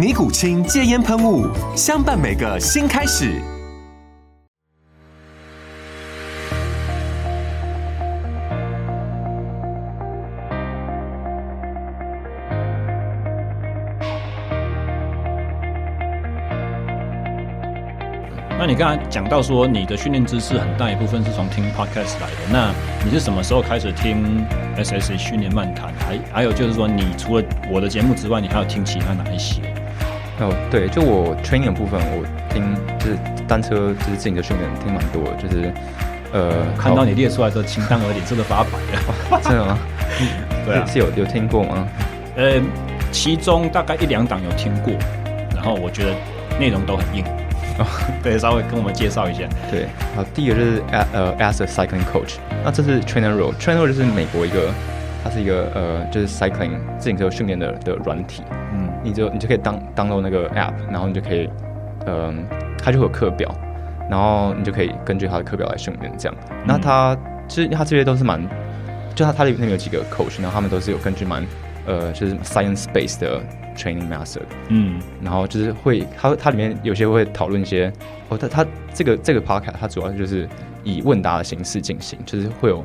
尼古清戒烟喷雾，相伴每个新开始。那你刚才讲到说，你的训练知识很大一部分是从听 podcast 来的。那你是什么时候开始听 SSA 训练漫谈？还还有就是说，你除了我的节目之外，你还有听其他哪一些？哦，对，就我 training 的部分，我听就是单车，就是自行车训练听蛮多的，就是呃，看到你列出来的清单而已，这个发白了，真的吗？对啊，是有有听过吗？呃，其中大概一两档有听过，然后我觉得内容都很硬。哦，对，稍微跟我们介绍一下。对，好，第一个就是 as 呃 as a cycling coach，那这是 trainer role，trainer role 就是美国一个，它是一个呃就是 cycling 自行车训练的的软体。你就你就可以当 download 那个 app，然后你就可以，嗯、呃，它就会有课表，然后你就可以根据它的课表来训练这样。那它其实它这些都是蛮，就它它里面有几个 coach，然后他们都是有根据蛮，呃，就是 science based 的 training method。嗯，然后就是会它它里面有些会讨论一些，哦，它它这个这个 podcast 它主要就是以问答的形式进行，就是会有。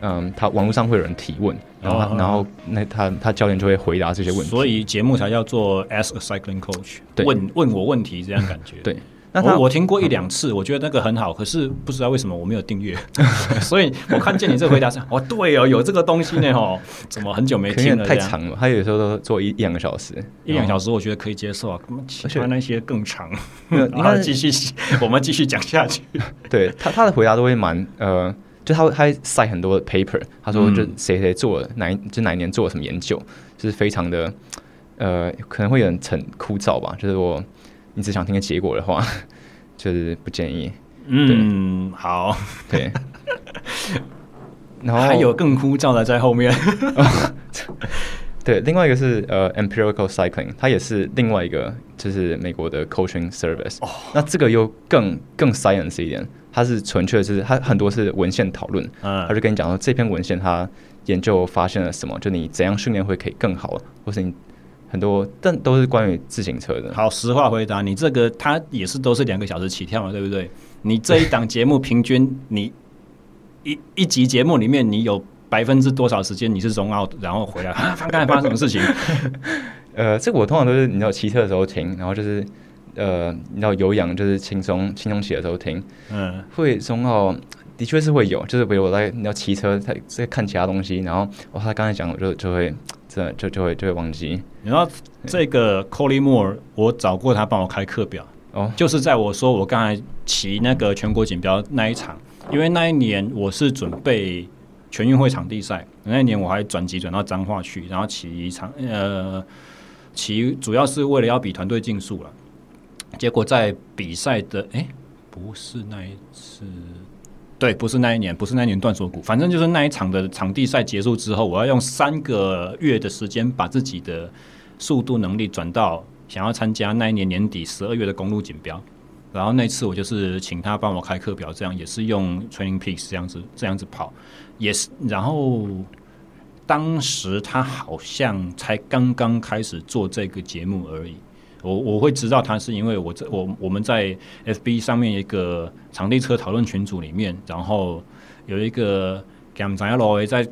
嗯，他网络上会有人提问，然后、哦、然后那他他教练就会回答这些问题，所以节目才叫做 Ask a Cycling Coach，对，问问我问题这样感觉。对，那他我，我听过一两次，我觉得那个很好，可是不知道为什么我没有订阅，所以我看见你这个回答是，哦，对哦，有这个东西呢，哦，怎么很久没听了？太长了，他有时候都做一一两个小时，一两小时我觉得可以接受啊，其他那些更长。你看，继续，我们继续讲下去。对他他的回答都会蛮呃。就他会他会塞很多的 paper，他说就谁谁做了、嗯、哪一就哪一年做了什么研究，就是非常的呃可能会有人很枯燥吧。就是我你只想听个结果的话，就是不建议。嗯，好，对。然后还有更枯燥的在后面。对，另外一个是呃 empirical cycling，它也是另外一个就是美国的 coaching service。哦，那这个又更更 science 一点。它是纯粹是，它很多是文献讨论，嗯，他就跟你讲说这篇文献他研究发现了什么，就你怎样训练会可以更好，或是你很多，但都是关于自行车的。好，实话回答，你这个它也是都是两个小时起跳嘛，对不对？你这一档节目平均你一一集节目里面你有百分之多少时间你是 zone out，然后回来啊，刚才发生什么事情？呃，这个我通常都是你知道骑车的时候停，然后就是。呃，你知道有氧就是轻松轻松起的时候听，嗯，会中号的确是会有，就是比如我在你要骑车在在看其他东西，然后哦他刚才讲我就就会真的就就会就会忘记。然后这个 Coley Moore 我找过他帮我开课表，哦，就是在我说我刚才骑那个全国锦标那一场，因为那一年我是准备全运会场地赛，那一年我还转机转到彰化去，然后骑一场呃骑主要是为了要比团队竞速了。结果在比赛的哎，不是那一次，对，不是那一年，不是那一年断锁骨，反正就是那一场的场地赛结束之后，我要用三个月的时间把自己的速度能力转到想要参加那一年年底十二月的公路锦标。然后那次我就是请他帮我开课表，这样也是用 Training Peaks 这样子这样子跑，也是。然后当时他好像才刚刚开始做这个节目而已。我我会知道他是因为我在我我们在 FB 上面一个场地车讨论群组里面，然后有一个 Cam 在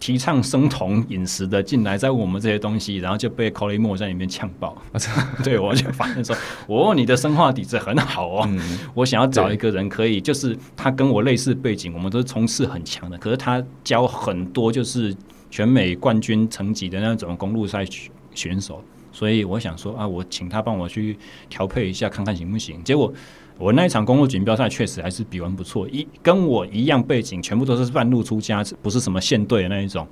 提倡生酮饮食的进来，在问我们这些东西，然后就被 Colin Moore 在里面呛爆。对，我就发现说，我哦，你的生化底子很好哦。嗯、我想要找一个人，可以就是他跟我类似背景，我们都是冲刺很强的，可是他教很多就是全美冠军层级的那种公路赛选手，所以我想说啊，我请他帮我去调配一下，看看行不行。结果。我那一场公路锦标赛确实还是比完不错，一跟我一样背景，全部都是半路出家，不是什么县队的那一种。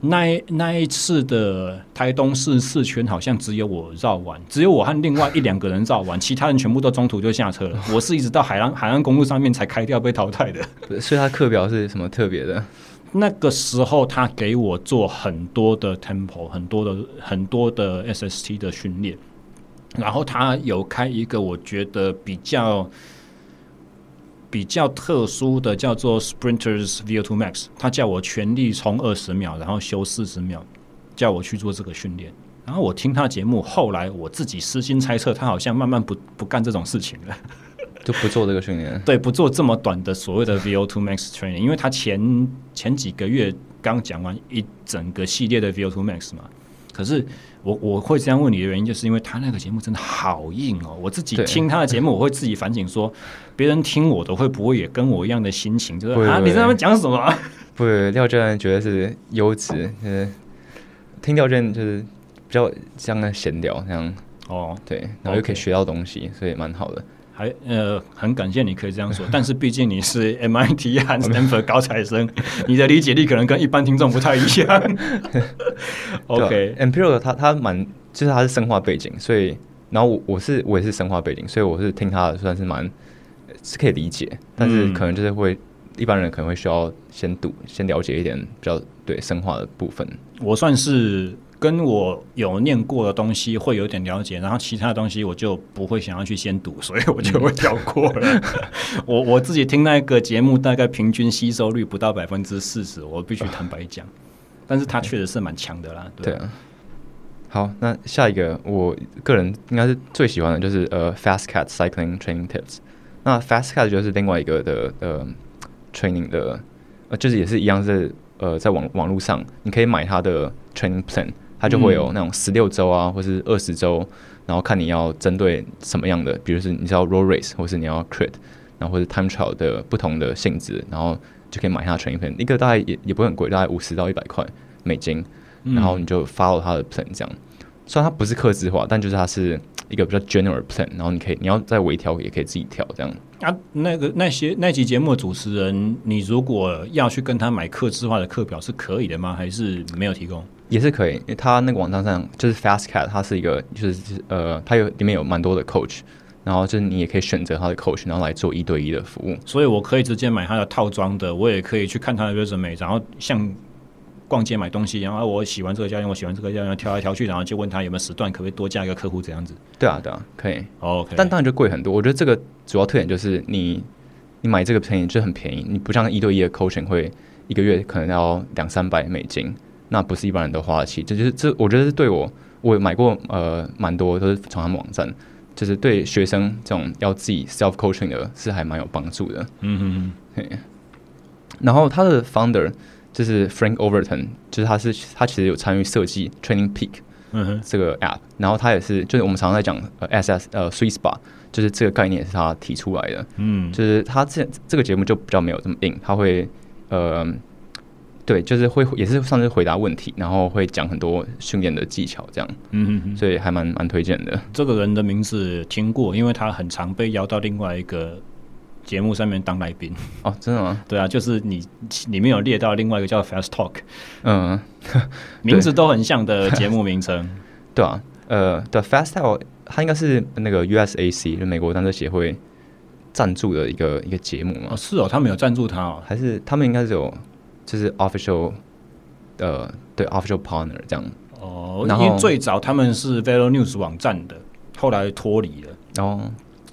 那一那一次的台东市四圈，好像只有我绕完，只有我和另外一两个人绕完，其他人全部都中途就下车了。我是一直到海岸海岸公路上面才开掉被淘汰的。所以他课表是什么特别的？那个时候他给我做很多的 tempo，很多的很多的 SST 的训练。然后他有开一个我觉得比较比较特殊的，叫做 Sprinters VO2 Max。他叫我全力冲二十秒，然后休四十秒，叫我去做这个训练。然后我听他节目，后来我自己私心猜测，他好像慢慢不不干这种事情了，就不做这个训练。对，不做这么短的所谓的 VO2 Max training，因为他前前几个月刚讲完一整个系列的 VO2 Max 嘛，可是。我我会这样问你的原因，就是因为他那个节目真的好硬哦。我自己听他的节目，我会自己反省说，别人听我的会不会也跟我一样的心情？就是啊，你在那边讲什么？不，廖教练觉得是优质，就是听廖教练就是比较像在闲聊这样哦，对，然后又可以学到东西，所以蛮好的。还呃，很感谢你可以这样说，但是毕竟你是 MIT 和 Stanford 高材生，你的理解力可能跟一般听众不太一样。OK，Imperial 他他蛮就是他是生化背景，所以然后我我是我也是生化背景，所以我是听他的算是蛮是可以理解，但是可能就是会、嗯、一般人可能会需要先读先了解一点比较对生化的部分。我算是。跟我有念过的东西会有点了解，然后其他的东西我就不会想要去先读，所以我就会跳过了。我我自己听那个节目，大概平均吸收率不到百分之四十，我必须坦白讲。但是它确实是蛮强的啦。对，对啊。好，那下一个我个人应该是最喜欢的就是呃，Fast Cat Cycling Training Tips。那 Fastcat 就是另外一个的呃 training 的，呃，就是也是一样是呃，在网网络上你可以买它的 training plan。它就会有那种十六周啊，或是二十周，然后看你要针对什么样的，比如是你是要 road race，或是你要 crit，然后或者 time trial 的不同的性质，然后就可以买它的 training plan，一个大概也也不会很贵，大概五十到一百块美金，然后你就 follow 它的 plan 这样。虽然它不是客制化，但就是它是一个比较 general plan，然后你可以你要再微调也可以自己调这样。啊，那个那些那期节目的主持人，你如果要去跟他买客制化的课表是可以的吗？还是没有提供？也是可以，因为他那个网站上就是 Fastcat，它是一个就是呃，它有里面有蛮多的 coach，然后就是你也可以选择它的 coach，然后来做一对一的服务。所以我可以直接买他的套装的，我也可以去看他的 resume，然后像逛街买东西，然后我喜欢这个教练，我喜欢这个教练，挑来挑去，然后就问他有没有时段，可不可以多加一个客户这样子。对啊，对啊，可以。OK，但当然就贵很多。我觉得这个主要特点就是你你买这个便宜就很便宜，你不像一对一的 coaching 会一个月可能要两三百美金。那不是一般人都花得起，这就是这，我觉得是对我，我买过呃蛮多都是从他们网站，就是对学生这种要自己 self coaching 的是还蛮有帮助的。嗯嗯嗯。然后他的 founder 就是 Frank Overton，就是他是他其实有参与设计 Training Peak 嗯哼这个 app，然后他也是就是我们常常在讲呃 SS 呃 Sweet Spot，就是这个概念是他提出来的。嗯，就是他这这个节目就比较没有这么硬，他会呃。对，就是会也是上次回答问题，然后会讲很多训练的技巧，这样，嗯所以还蛮蛮推荐的。这个人的名字听过，因为他很常被邀到另外一个节目上面当来宾。哦，真的吗？对啊，就是你里面有列到另外一个叫 Fast Talk，嗯，名字都很像的 节目名称。对啊，呃，The Fast Talk，它应该是那个 USAC，就美国单车协会赞助的一个一个节目嘛。哦，是哦，他们有赞助他哦，还是他们应该是有。就是 official，呃，对 official partner 这样。哦，因为最早他们是 Velo News 网站的，后来脱离了。哦，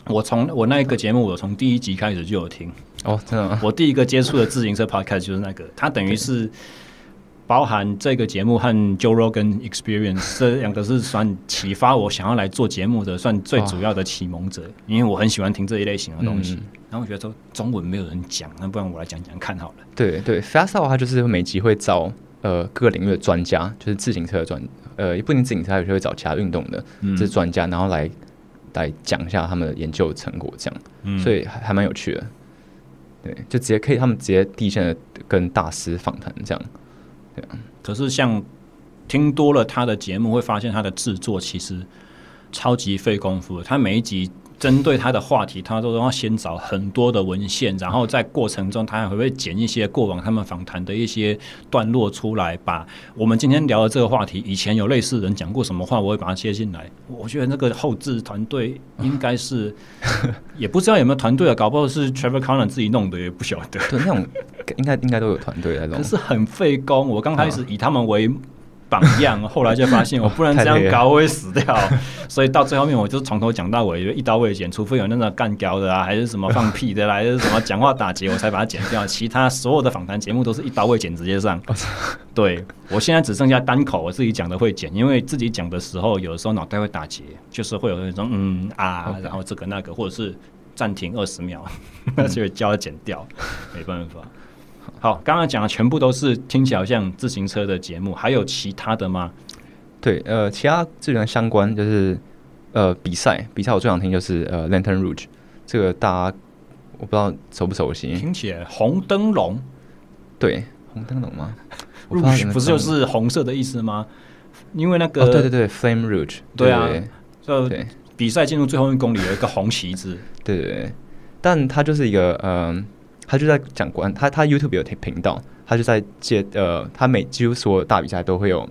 我从我那一个节目，我从第一集开始就有听。哦，真的吗？我第一个接触的自行车 podcast 就是那个，它等于是。包含这个节目和 Joe Rogan Experience 这两个是算启发我想要来做节目的，算最主要的启蒙者。因为我很喜欢听这一类型的东西。然后我觉得说中文没有人讲，那不然我来讲讲看好了。对对，Fast Talk 它就是每集会找呃各个领域的专家，就是自行车的专呃也不仅自行车，有时候会找其他运动的这些专家，然后来来讲一下他们的研究成果，这样，嗯、所以还还蛮有趣的。对，就直接可以他们直接第一线的跟大师访谈这样，对啊。可是像听多了他的节目，会发现他的制作其实超级费功夫，他每一集。针对他的话题，他都要先找很多的文献，然后在过程中，他还会剪一些过往他们访谈的一些段落出来，把我们今天聊的这个话题，以前有类似人讲过什么话，我会把它接进来。我觉得那个后置团队应该是，也不知道有没有团队啊，搞不好是 Trevor Conner 自己弄的，也不晓得。对，那种应该应该都有团队来弄，可是很费工。我刚开始以他们为。榜样，后来就发现我不能这样搞，我会死掉。所以到最后面，我就从头讲到尾，就一刀未剪，除非有那种干屌的啊，还是什么放屁的啦，还是什么讲话打结，我才把它剪掉。其他所有的访谈节目都是一刀未剪，直接上。对，我现在只剩下单口，我自己讲的会剪，因为自己讲的时候，有的时候脑袋会打结，就是会有那种嗯啊，然后这个那个，或者是暂停二十秒，那就就要剪掉，没办法。好，刚刚讲的全部都是听起来像自行车的节目，还有其他的吗？对，呃，其他资源相关就是呃比赛，比赛我最想听就是呃 Lantern Rouge，这个大家我不知道熟不熟悉，听起来红灯笼，对，红灯笼吗？Rouge 不是就是红色的意思吗？因为那个、哦、对对对，Flame Rouge，对啊，就比赛进入最后一公里有一个红旗子，对对对，但它就是一个嗯。呃他就在讲关，他他 YouTube 有频道，他就在介呃，他每几乎所有大比赛都会有，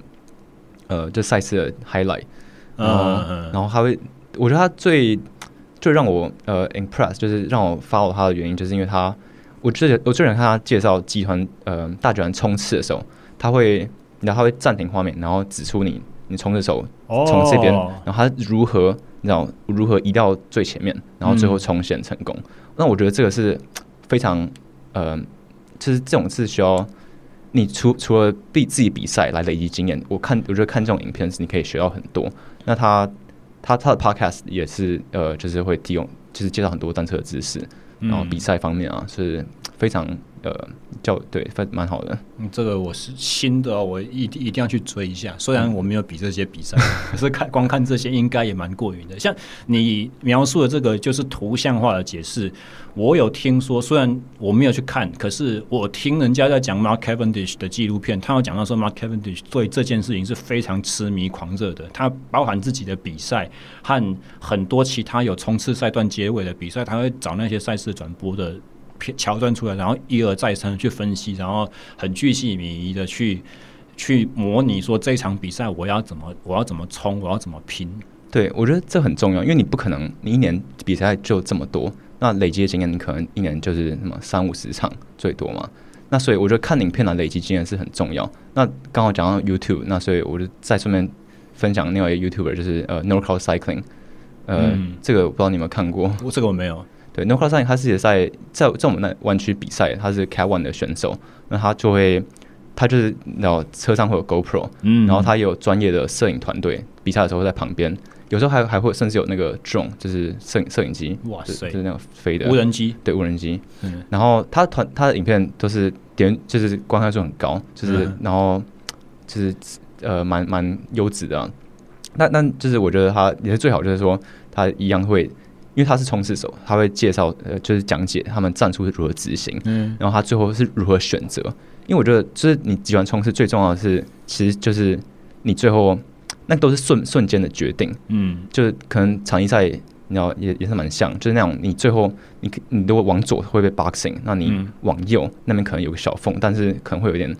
呃，就赛事的 highlight，然后、uh, uh, 然后他会，我觉得他最最让我呃 impress，就是让我 follow 他的原因，就是因为他，我最我最喜欢看他介绍集团呃大集团冲刺的时候，他会然后他会暂停画面，然后指出你你冲刺手从这边，oh. 然后他如何你知道如何移到最前面，然后最后冲线成功，嗯、那我觉得这个是。非常，呃，就是这种是需要你除除了比自己比赛来累积经验。我看，我觉得看这种影片是你可以学到很多。那他他他的 podcast 也是呃，就是会提供，就是介绍很多单车的知识，然后比赛方面啊是非常。呃，叫对，反蛮好的。嗯，这个我是新的，我一定一定要去追一下。虽然我没有比这些比赛，可是看光看这些应该也蛮过瘾的。像你描述的这个，就是图像化的解释。我有听说，虽然我没有去看，可是我听人家在讲 Mark Cavendish 的纪录片，他有讲到说 Mark Cavendish 对这件事情是非常痴迷狂热的。他包含自己的比赛和很多其他有冲刺赛段结尾的比赛，他会找那些赛事转播的。桥段出来，然后一而再三的去分析，然后很巨细靡遗的去去模拟说，这场比赛我要怎么我要怎么冲，我要怎么拼。对，我觉得这很重要，因为你不可能你一年比赛就这么多，那累积的经验你可能一年就是什么三五十场最多嘛。那所以我觉得看影片来累积经验是很重要。那刚好讲到 YouTube，那所以我就再顺便分享另外一个 YouTuber，就是呃 NorCal Cycling，呃，嗯、这个我不知道你有没有看过，我这个我没有。对，NorCal Cycling 他是也在在在我们那湾区比赛，他是 Cat One 的选手，那他就会他就是然后车上会有 GoPro，嗯，然后他也有专业的摄影团队，比赛的时候会在旁边，有时候还还会甚至有那个 drone，就是摄影摄影机，哇塞，就是那种飞的。无人机，对，无人机，嗯，然后他团他的影片都是点就是观看数很高，就是、嗯、然后就是呃蛮蛮优质的、啊，那那就是我觉得他也是最好，就是说他一样会。因为他是冲刺手，他会介绍呃，就是讲解他们战术是如何执行，嗯，然后他最后是如何选择。因为我觉得，就是你集团冲刺最重要的是，其实就是你最后那都是瞬瞬间的决定，嗯，就是可能场地赛，你知道也也是蛮像，就是那种你最后你你如果往左会被 boxing，那你往右那边可能有个小缝，但是可能会有点，你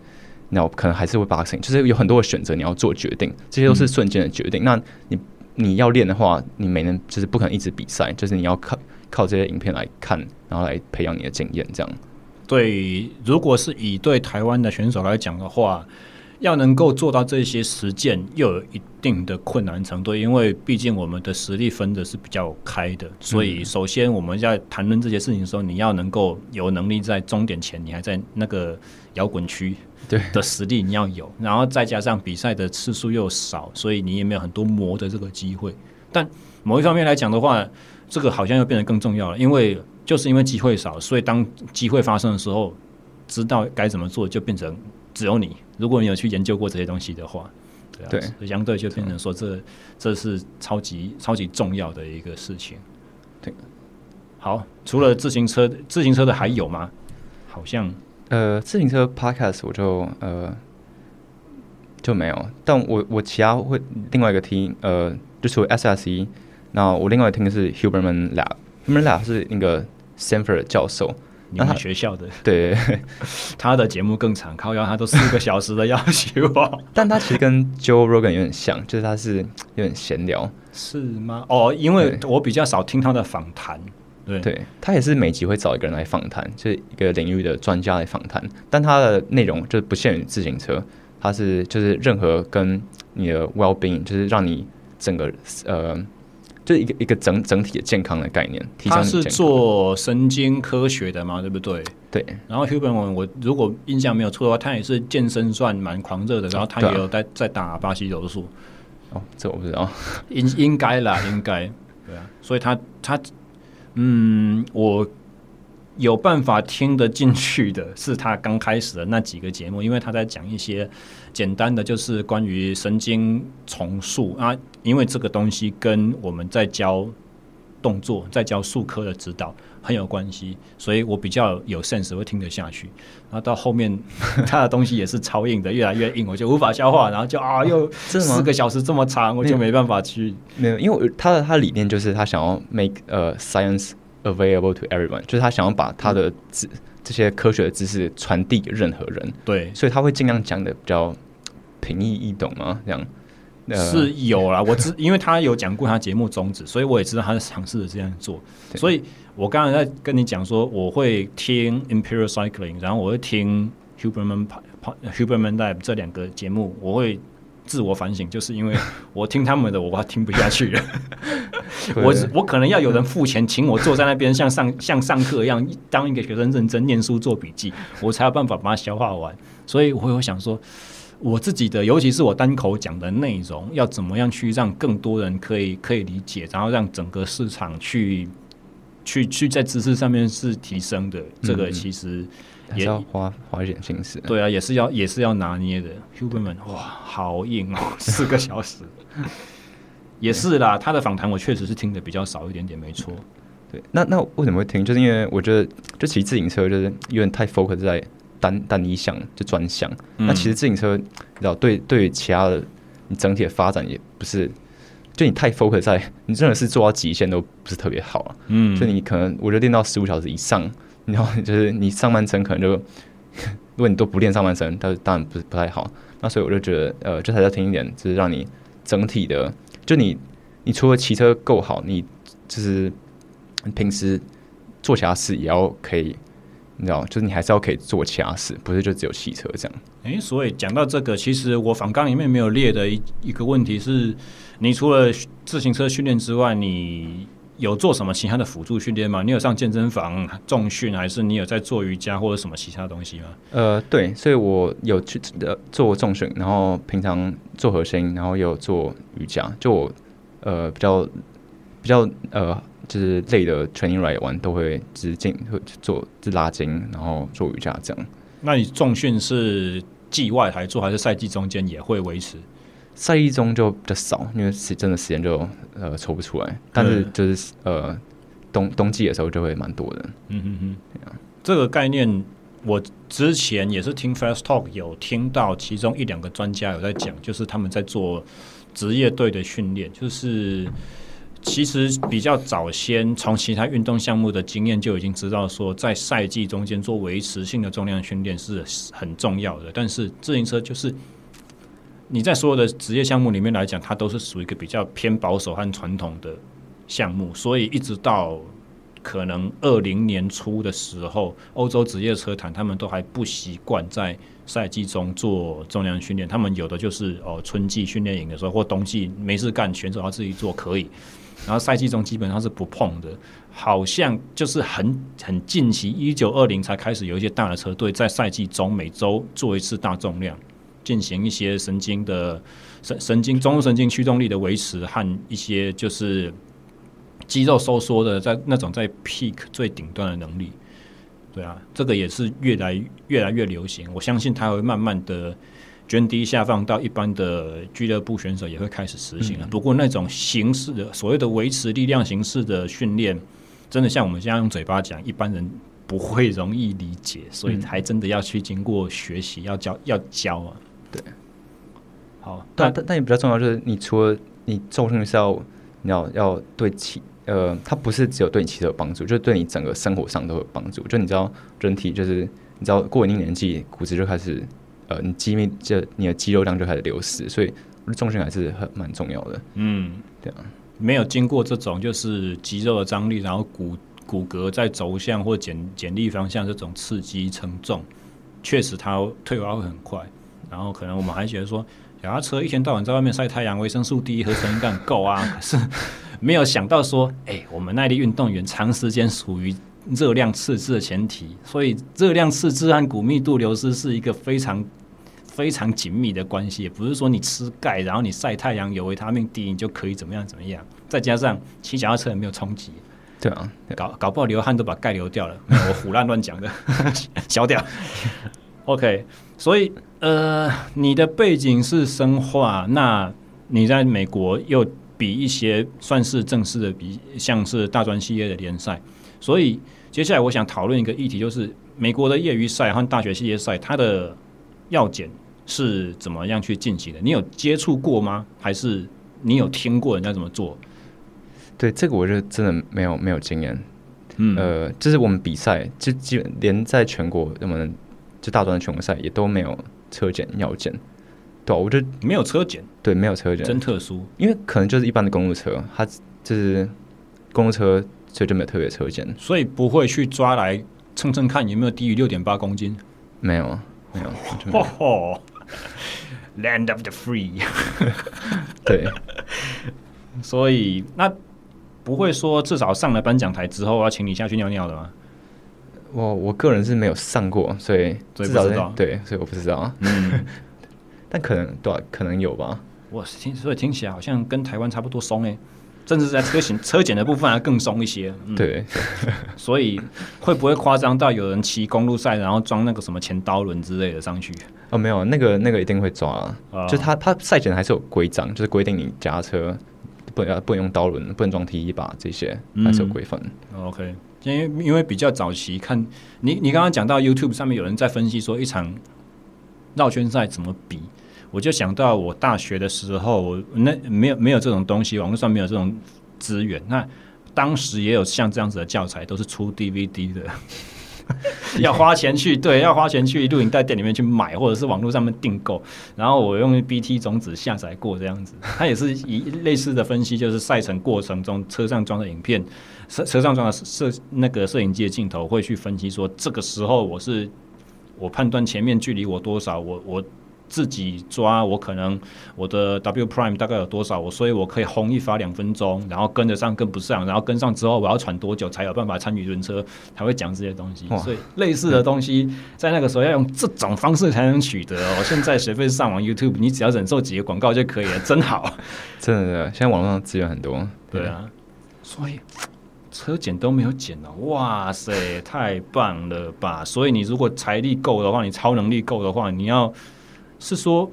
知道可能还是会 boxing，就是有很多的选择你要做决定，这些都是瞬间的决定。嗯、那你。你要练的话，你每年就是不可能一直比赛，就是你要靠靠这些影片来看，然后来培养你的经验。这样，对，如果是以对台湾的选手来讲的话，要能够做到这些实践，又有一定的困难程度，因为毕竟我们的实力分的是比较开的。所以，首先我们在谈论这些事情的时候，你要能够有能力在终点前，你还在那个摇滚区。对的实力你要有，然后再加上比赛的次数又少，所以你也没有很多磨的这个机会。但某一方面来讲的话，这个好像又变得更重要了，因为就是因为机会少，所以当机会发生的时候，知道该怎么做就变成只有你。如果你有去研究过这些东西的话，对啊，对，相对就变成说这这是超级超级重要的一个事情。对，好，除了自行车，自行车的还有吗？好像呃，自行车 Podcast 我就呃就没有，但我我其他会另外一个听呃，就除了 SSE，那我另外听的是 Huberman Lab，Huberman Lab 是那个 Stanford 教授。你们学校的对，他的节目更长，靠腰他都四个小时的要求，但他其实跟 Joe Rogan 有点像，就是他是有点闲聊，是吗？哦，因为我比较少听他的访谈，对，对他也是每集会找一个人来访谈，就是一个领域的专家来访谈，但他的内容就是不限于自行车，他是就是任何跟你的 well being，就是让你整个呃。就是一个一个整整体的健康的概念，他是做神经科学的嘛，对不对？对。然后 Huberman，我如果印象没有错的话，他也是健身算蛮狂热的，然后他也有在在打巴西柔术。哦，这我不知道。应应该啦，应该。对啊，所以他他嗯，我。有办法听得进去的是他刚开始的那几个节目，因为他在讲一些简单的，就是关于神经重塑啊，因为这个东西跟我们在教动作、在教数科的指导很有关系，所以我比较有 sense 会听得下去。然后到后面 他的东西也是超硬的，越来越硬，我就无法消化，然后就啊，又四个小时这么长，我就没办法去。没有，因为他的他的理念就是他想要 make 呃、uh, science。Available to everyone，就是他想要把他的知这些科学的知识传递给任何人。对，所以他会尽量讲的比较平易易懂啊，这样。呃、是有啦，我知，因为他有讲过他节目宗旨，所以我也知道他在尝试着这样做。所以我刚才在跟你讲说，我会听 Imperial Cycling，然后我会听 Huberman Huberman Lab 这两个节目，我会。自我反省，就是因为我听他们的，我怕听不下去了。我我可能要有人付钱请我坐在那边，像上像上课一样，当一个学生认真念书做笔记，我才有办法把它消化完。所以我有想说，我自己的，尤其是我单口讲的内容，要怎么样去让更多人可以可以理解，然后让整个市场去去去在知识上面是提升的。这个其实。也要花花一点心思，对啊，也是要也是要拿捏的。Huberman，哇，好硬哦，四个小时，也是啦。他的访谈我确实是听的比较少一点点，没错。对，那那为什么会听？就是因为我觉得，就骑自行车就是有点太 focus 在单单一项，就专项。嗯、那其实自行车，你知道，对对于其他的，你整体的发展也不是，就你太 focus 在，你真的是做到极限都不是特别好啊。嗯，所以你可能我觉得练到十五小时以上。然后就是你上半身可能就，如果你都不练上半身，它当然不是不太好。那所以我就觉得，呃，这才是要听一点，就是让你整体的，就你你除了骑车够好，你就是平时做其他事也要可以，你知道，就是你还是要可以做其他事，不是就只有汽车这样。诶，所以讲到这个，其实我访纲里面没有列的一一个问题是，你除了自行车训练之外，你有做什么其他的辅助训练吗？你有上健身房重训，还是你有在做瑜伽或者什么其他东西吗？呃，对，所以我有去呃做重训，然后平常做核心，然后也有做瑜伽。就我呃比较比较呃就是累的 training ride 完都会直进会做就拉筋，然后做瑜伽这样。那你重训是季外还做，还是赛季中间也会维持？赛季中就比较少，因为时真的时间就呃抽不出来。但是就是呃冬冬季的时候就会蛮多的。嗯哼哼，这个概念我之前也是听 Fast Talk 有听到其中一两个专家有在讲，就是他们在做职业队的训练，就是其实比较早先从其他运动项目的经验就已经知道说，在赛季中间做维持性的重量训练是很重要的。但是自行车就是。你在所有的职业项目里面来讲，它都是属于一个比较偏保守和传统的项目，所以一直到可能二零年初的时候，欧洲职业车坛他们都还不习惯在赛季中做重量训练，他们有的就是哦春季训练营的时候或冬季没事干，选手要自己做可以，然后赛季中基本上是不碰的，好像就是很很近期一九二零才开始有一些大的车队在赛季中每周做一次大重量。进行一些神经的神神经中枢神经驱动力的维持和一些就是肌肉收缩的在那种在 peak 最顶端的能力，对啊，这个也是越来越来越流行。我相信它会慢慢的涓滴下放到一般的俱乐部选手也会开始实行了。嗯、不过那种形式的所谓的维持力量形式的训练，真的像我们现在用嘴巴讲，一般人不会容易理解，所以还真的要去经过学习，要教要教啊。对，好，但但但也比较重要，就是你除了你重训是要你要要对齐。呃，它不是只有对你骑车有帮助，就是对你整个生活上都有帮助。就你知道，人体就是你知道过一定年纪，骨质就开始呃，你肌密就你的肌肉量就开始流失，所以重训还是很蛮重要的。嗯，对啊，没有经过这种就是肌肉的张力，然后骨骨骼在轴向或剪剪力方向这种刺激承重，确实它退化会很快。然后可能我们还觉得说，脚踏车一天到晚在外面晒太阳，维生素 D 合成应该很够啊，可是。没有想到说，哎、欸，我们耐力运动员长时间处于热量赤字的前提，所以热量赤字和骨密度流失是一个非常非常紧密的关系。也不是说你吃钙，然后你晒太阳有维他命 D，你就可以怎么样怎么样。再加上骑脚踏车也没有冲击，对啊，搞搞不好流汗都把钙流掉了。我胡乱乱讲的，消掉。OK，所以呃，你的背景是生化，那你在美国又。比一些算是正式的比，像是大专系列的联赛，所以接下来我想讨论一个议题，就是美国的业余赛和大学系列赛，它的药检是怎么样去进行的？你有接触过吗？还是你有听过人家怎么做？对，这个我就真的没有没有经验。嗯，呃，就是我们比赛就基本连在全国，我们就大专的全国赛也都没有车检药检。对，我觉得没有车检，对，没有车检，真特殊。因为可能就是一般的公路车，它就是公路车，所以就没有特别车检，所以不会去抓来称称看有没有低于六点八公斤。没有，没有。哦吼，Land of the free。对，所以那不会说至少上了颁奖台之后要请你下去尿尿的吗？我我个人是没有上过，所以至少对，所以我不知道。嗯。但可能对、啊，可能有吧。我听所以听起来好像跟台湾差不多松诶、欸，甚至在车型车检的部分还更松一些。嗯、对，所以会不会夸张到有人骑公路赛，然后装那个什么前刀轮之类的上去？哦，没有，那个那个一定会抓、啊。哦、就他他赛检还是有规章，就是规定你脚踏车不要不能用刀轮，不能装 T 一把这些，还是有规范、嗯。OK，因为因为比较早期看你你刚刚讲到 YouTube 上面有人在分析说一场绕圈赛怎么比。我就想到我大学的时候，我那没有没有这种东西，网络上没有这种资源。那当时也有像这样子的教材，都是出 DVD 的，要花钱去对，要花钱去录影带店里面去买，或者是网络上面订购。然后我用 BT 种子下载过这样子，它也是以类似的分析，就是赛程过程中车上装的影片，车车上装的摄那个摄影机的镜头会去分析说，这个时候我是我判断前面距离我多少，我我。自己抓我可能我的 W prime 大概有多少我，所以我可以轰一发两分钟，然后跟得上跟不上，然后跟上之后我要喘多久才有办法参与轮车，才会讲这些东西。所以类似的东西在那个时候要用这种方式才能取得哦。现在随便上网 YouTube，你只要忍受几个广告就可以了，真好。真的，现在网络上资源很多。对啊，所以车检都没有检了，哇塞，太棒了吧！所以你如果财力够的话，你超能力够的话，你要。是说，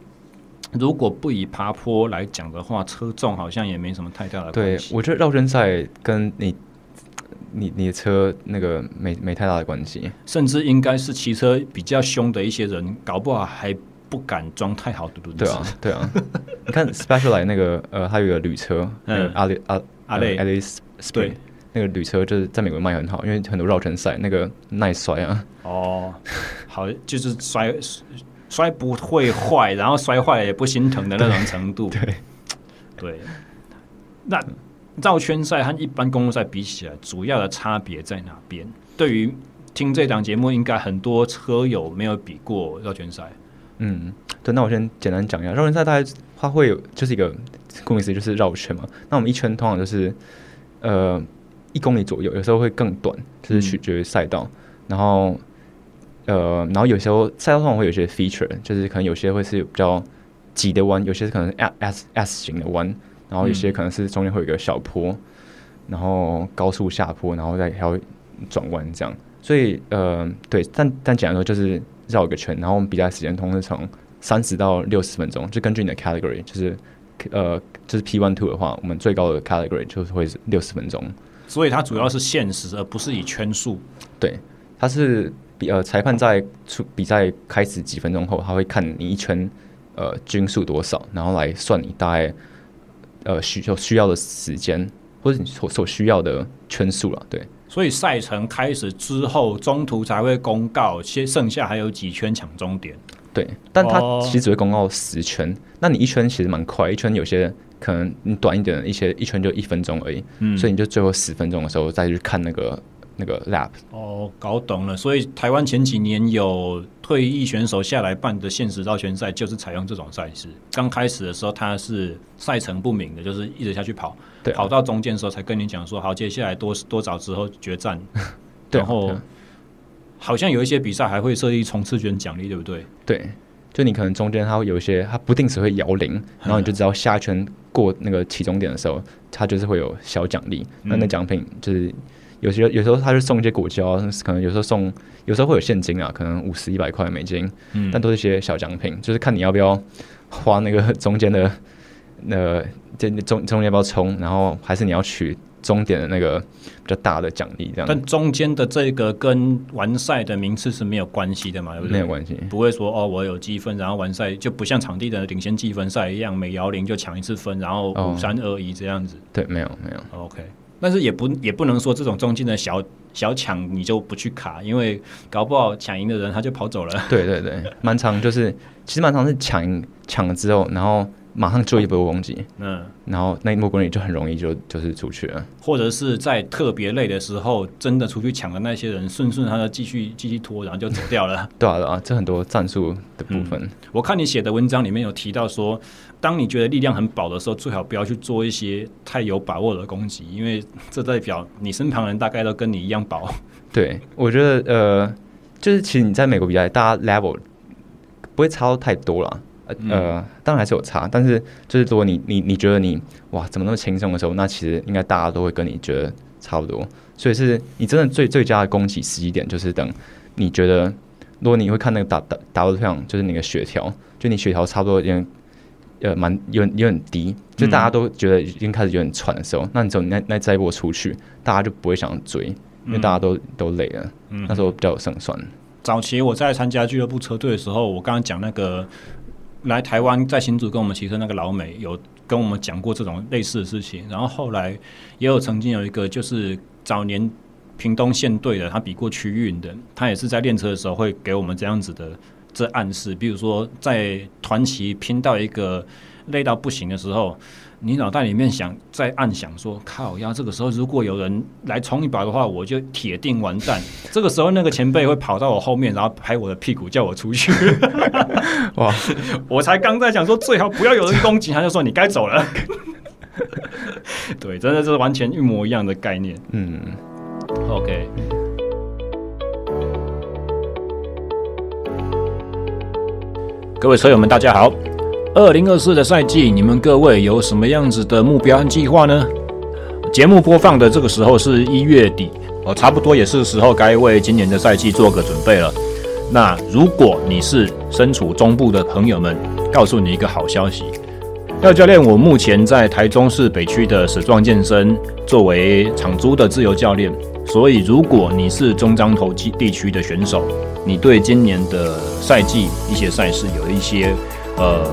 如果不以爬坡来讲的话，车重好像也没什么太大的关系。对，我觉得绕圈赛跟你、你、你的车那个没没太大的关系。甚至应该是骑车比较凶的一些人，搞不好还不敢装太好的轮子。对啊，对啊。你看 Specialized 那个呃，还有一个铝车，嗯，阿雷阿阿雷 Alice Sprint，对，那个铝车就是在美国卖很好，因为很多绕圈赛那个耐摔啊。哦，好，就是摔。摔不会坏，然后摔坏了也不心疼的那种程度。对，对。那绕圈赛和一般公路赛比起来，主要的差别在哪边？对于听这档节目，应该很多车友没有比过绕圈赛。嗯，对。那我先简单讲一下，绕圈赛大概它会有就是一个顾名思义就是绕圈嘛。那我们一圈通常就是呃一公里左右，有时候会更短，就是取决于赛道。然后呃，然后有时候赛道上会有一些 feature，就是可能有些会是比较急的弯，有些可能 S S S 型的弯，然后有些可能是中间会有一个小坡，然后高速下坡，然后再还要转弯这样。所以呃，对，但但简单说就是绕一个圈，然后我们比赛时间通常是从三十到六十分钟，就根据你的 category，就是呃，就是 P one two 的话，我们最高的 category 就是会是六十分钟。所以它主要是限时，而不是以圈数。对，它是比呃裁判在出比赛开始几分钟后，他会看你一圈呃均数多少，然后来算你大概呃需就需要的时间，或者你所所需要的圈数了。对。所以赛程开始之后，中途才会公告，先剩下还有几圈抢终点。对，但他其实只会公告十圈，哦、那你一圈其实蛮快，一圈有些可能你短一点的一些一圈就一分钟而已，嗯，所以你就最后十分钟的时候再去看那个。那个 lap 哦，搞懂了。所以台湾前几年有退役选手下来办的限时绕圈赛，就是采用这种赛事。刚开始的时候，他是赛程不明的，就是一直下去跑，对啊，跑到中间的时候才跟你讲说，好，接下来多多早之后决战。对啊，然后好像有一些比赛还会设立冲刺卷奖励，对不对？对，就你可能中间它会有一些，它不定时会摇铃，然后你就知道下一圈过那个起终点的时候，它就是会有小奖励。那那奖品就是。有些有时候他就送一些果胶，可能有时候送，有时候会有现金啊，可能五十一百块美金，嗯，但都是一些小奖品，就是看你要不要花那个中间的，那个这中中间要不要充，然后还是你要取终点的那个比较大的奖励这样。但中间的这个跟完赛的名次是没有关系的嘛？对不对？没有关系，不会说哦，我有积分，然后完赛就不像场地的领先积分赛一样，每摇铃就抢一次分，然后五三二一这样子。对，没有没有，OK。但是也不也不能说这种中间的小小抢你就不去卡，因为搞不好抢赢的人他就跑走了。对对对，蛮长就是其实蛮长是抢抢了之后，然后。马上就一波攻击，嗯，然后那一波攻击就很容易就就是出去了，或者是在特别累的时候，真的出去抢的那些人，顺顺他就继续继续拖，然后就走掉了。对啊，对啊，这很多战术的部分。嗯，我看你写的文章里面有提到说，当你觉得力量很饱的时候，最好不要去做一些太有把握的攻击，因为这代表你身旁人大概都跟你一样饱。对，我觉得呃，就是其实你在美国比赛，大家 level 不会差到太多了。呃，当然还是有差，但是就是如果你你你觉得你哇怎么那么轻松的时候，那其实应该大家都会跟你觉得差不多。所以是你真的最最佳的攻击时机点，就是等你觉得，如果你会看那个打打打的上，就是那个血条，就你血条差不多已经呃蛮有有点低，就大家都觉得已经开始有点喘的时候，那你走那那再一波出去，大家就不会想追，因为大家都都累了，那时候比较有胜算。早期我在参加俱乐部车队的时候，我刚刚讲那个。来台湾在新竹跟我们骑车那个老美有跟我们讲过这种类似的事情，然后后来也有曾经有一个就是早年屏东县队的，他比过区域的，他也是在练车的时候会给我们这样子的这暗示，比如说在团旗拼到一个累到不行的时候。你脑袋里面想在暗想说靠呀，这个时候如果有人来冲一把的话，我就铁定完蛋。这个时候那个前辈会跑到我后面，然后拍我的屁股叫我出去。哇！我才刚在想说最好不要有人攻击，他就说你该走了。对，真的是完全一模一样的概念。嗯，OK。各位车友们，大家好。二零二四的赛季，你们各位有什么样子的目标和计划呢？节目播放的这个时候是一月底，哦，差不多也是时候该为今年的赛季做个准备了。那如果你是身处中部的朋友们，告诉你一个好消息，廖教练，我目前在台中市北区的史壮健身作为场租的自由教练，所以如果你是中彰投地区的选手，你对今年的赛季一些赛事有一些呃。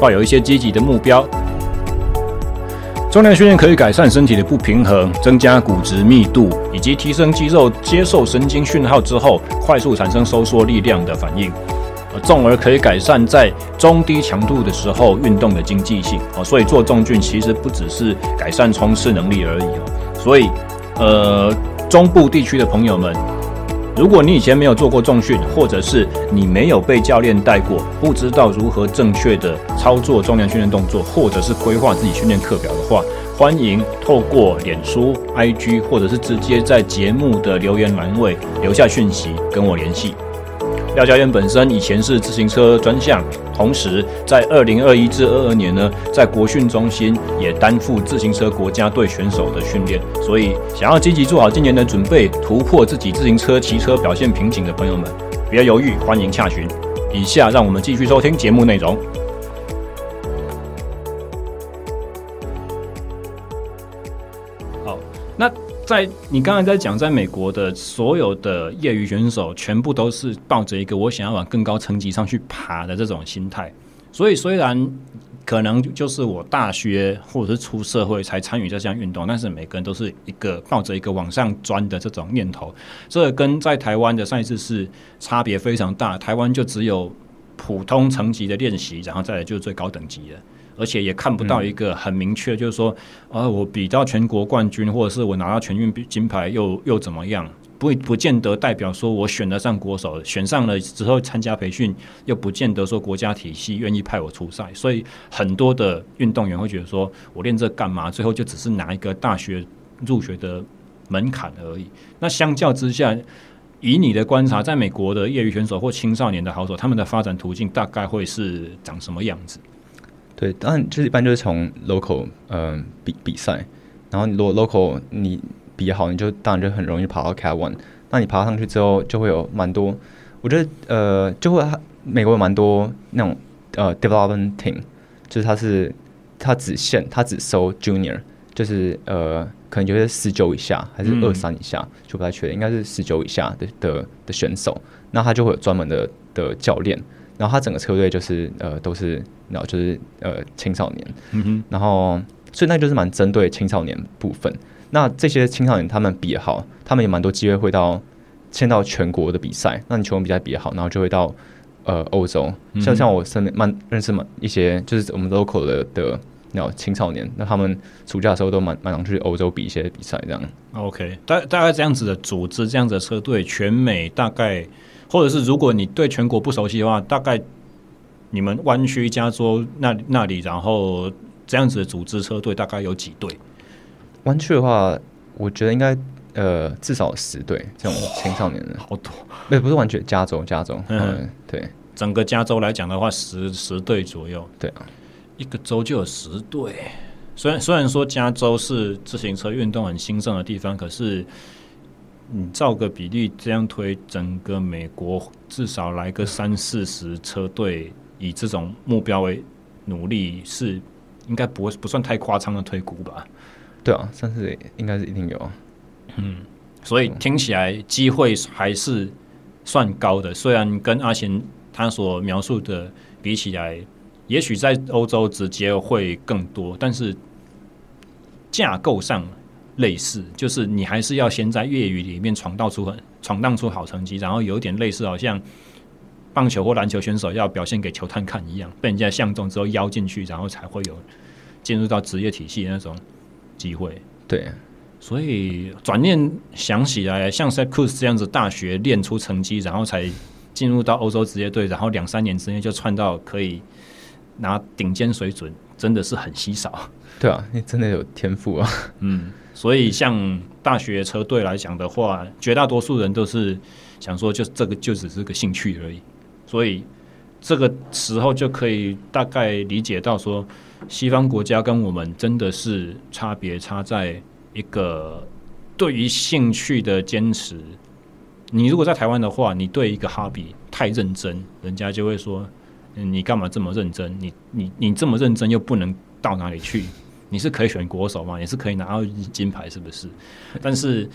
抱有一些积极的目标，重量训练可以改善身体的不平衡，增加骨质密度，以及提升肌肉接受神经讯号之后快速产生收缩力量的反应，呃，重而可以改善在中低强度的时候运动的经济性。哦，所以做重训其实不只是改善冲刺能力而已哦。所以，呃，中部地区的朋友们。如果你以前没有做过重训，或者是你没有被教练带过，不知道如何正确的操作重量训练动作，或者是规划自己训练课表的话，欢迎透过脸书、IG，或者是直接在节目的留言栏位留下讯息跟我联系。廖家燕本身以前是自行车专项，同时在二零二一至二二年呢，在国训中心也担负自行车国家队选手的训练。所以，想要积极做好今年的准备，突破自己自行车骑车表现瓶颈的朋友们，别犹豫，欢迎洽询。以下让我们继续收听节目内容。在你刚才在讲，在美国的所有的业余选手，全部都是抱着一个我想要往更高层级上去爬的这种心态。所以虽然可能就是我大学或者是出社会才参与这项运动，但是每个人都是一个抱着一个往上钻的这种念头。这跟在台湾的赛事是差别非常大。台湾就只有普通层级的练习，然后再来就是最高等级的。而且也看不到一个很明确，就是说，啊，我比到全国冠军，或者是我拿到全运金牌又，又又怎么样？不不见得代表说我选得上国手，选上了之后参加培训，又不见得说国家体系愿意派我出赛。所以很多的运动员会觉得说，我练这干嘛？最后就只是拿一个大学入学的门槛而已。那相较之下，以你的观察，在美国的业余选手或青少年的好手，他们的发展途径大概会是长什么样子？对，当然就是一般就是从 local 嗯、呃、比比赛，然后如果 local 你比好，你就当然就很容易爬到 Cat One。那你爬上去之后，就会有蛮多，我觉得呃就会美国有蛮多那种呃 development team，就是他是他只限他只收 junior，就是呃可能就是十九以下还是二三以下，嗯、就不太确定，应该是十九以下的的的选手，那他就会有专门的的教练。然后他整个车队就是呃都是，然后就是呃青少年，嗯哼，然后所以那就是蛮针对青少年部分。那这些青少年他们比也好，他们也蛮多机会会到签到全国的比赛。那你全国比赛比得好，然后就会到呃欧洲。嗯、像像我身边蛮认识蛮一些，就是我们 local 的的那种青少年，那他们暑假的时候都蛮蛮想去欧洲比一些比赛这样。OK，大大概这样子的组织，这样子的车队，全美大概。或者是如果你对全国不熟悉的话，大概你们湾区加州那那里，然后这样子的组织车队大概有几队？湾区的话，我觉得应该呃至少十队这种青少年的，好多。没不是完全加州，加州嗯，嗯对，整个加州来讲的话，十十队左右。对啊，一个州就有十队。虽然虽然说加州是自行车运动很兴盛的地方，可是。你照个比例这样推，整个美国至少来个三四十车队，以这种目标为努力，是应该不会不算太夸张的推估吧？对啊，三四应该是一定有。嗯，所以听起来机会还是算高的，虽然跟阿贤他所描述的比起来，也许在欧洲直接会更多，但是架构上。类似，就是你还是要先在业余里面闯荡出很闯荡出好成绩，然后有点类似，好像棒球或篮球选手要表现给球探看一样，被人家相中之后邀进去，然后才会有进入到职业体系的那种机会。对，所以转念想起来，像 Sepp Kuss 这样子，大学练出成绩，然后才进入到欧洲职业队，然后两三年之内就窜到可以拿顶尖水准，真的是很稀少。对啊，你真的有天赋啊，嗯。所以，像大学车队来讲的话，绝大多数人都是想说，就这个就只是个兴趣而已。所以，这个时候就可以大概理解到说，西方国家跟我们真的是差别差在一个对于兴趣的坚持。你如果在台湾的话，你对一个 hobby 太认真，人家就会说，你干嘛这么认真？你你你这么认真又不能到哪里去？你是可以选国手嘛？也是可以拿到金牌，是不是？但是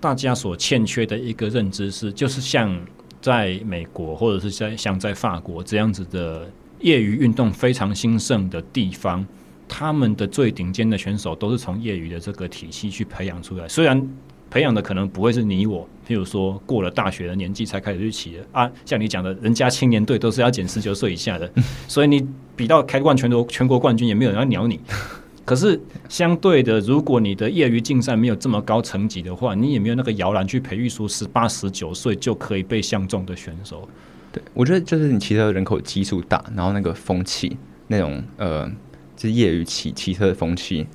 大家所欠缺的一个认知是，就是像在美国或者是在像在法国这样子的业余运动非常兴盛的地方，他们的最顶尖的选手都是从业余的这个体系去培养出来。虽然培养的可能不会是你我，譬如说过了大学的年纪才开始去骑的啊，像你讲的，人家青年队都是要减十九岁以下的，所以你比到开冠全国全国冠军，也没有人要鸟你。可是相对的，如果你的业余竞赛没有这么高层级的话，你也没有那个摇篮去培育出十八、十九岁就可以被相中的选手。对，我觉得就是你骑车人口基数大，然后那个风气，那种呃，就是业余骑骑车的风气，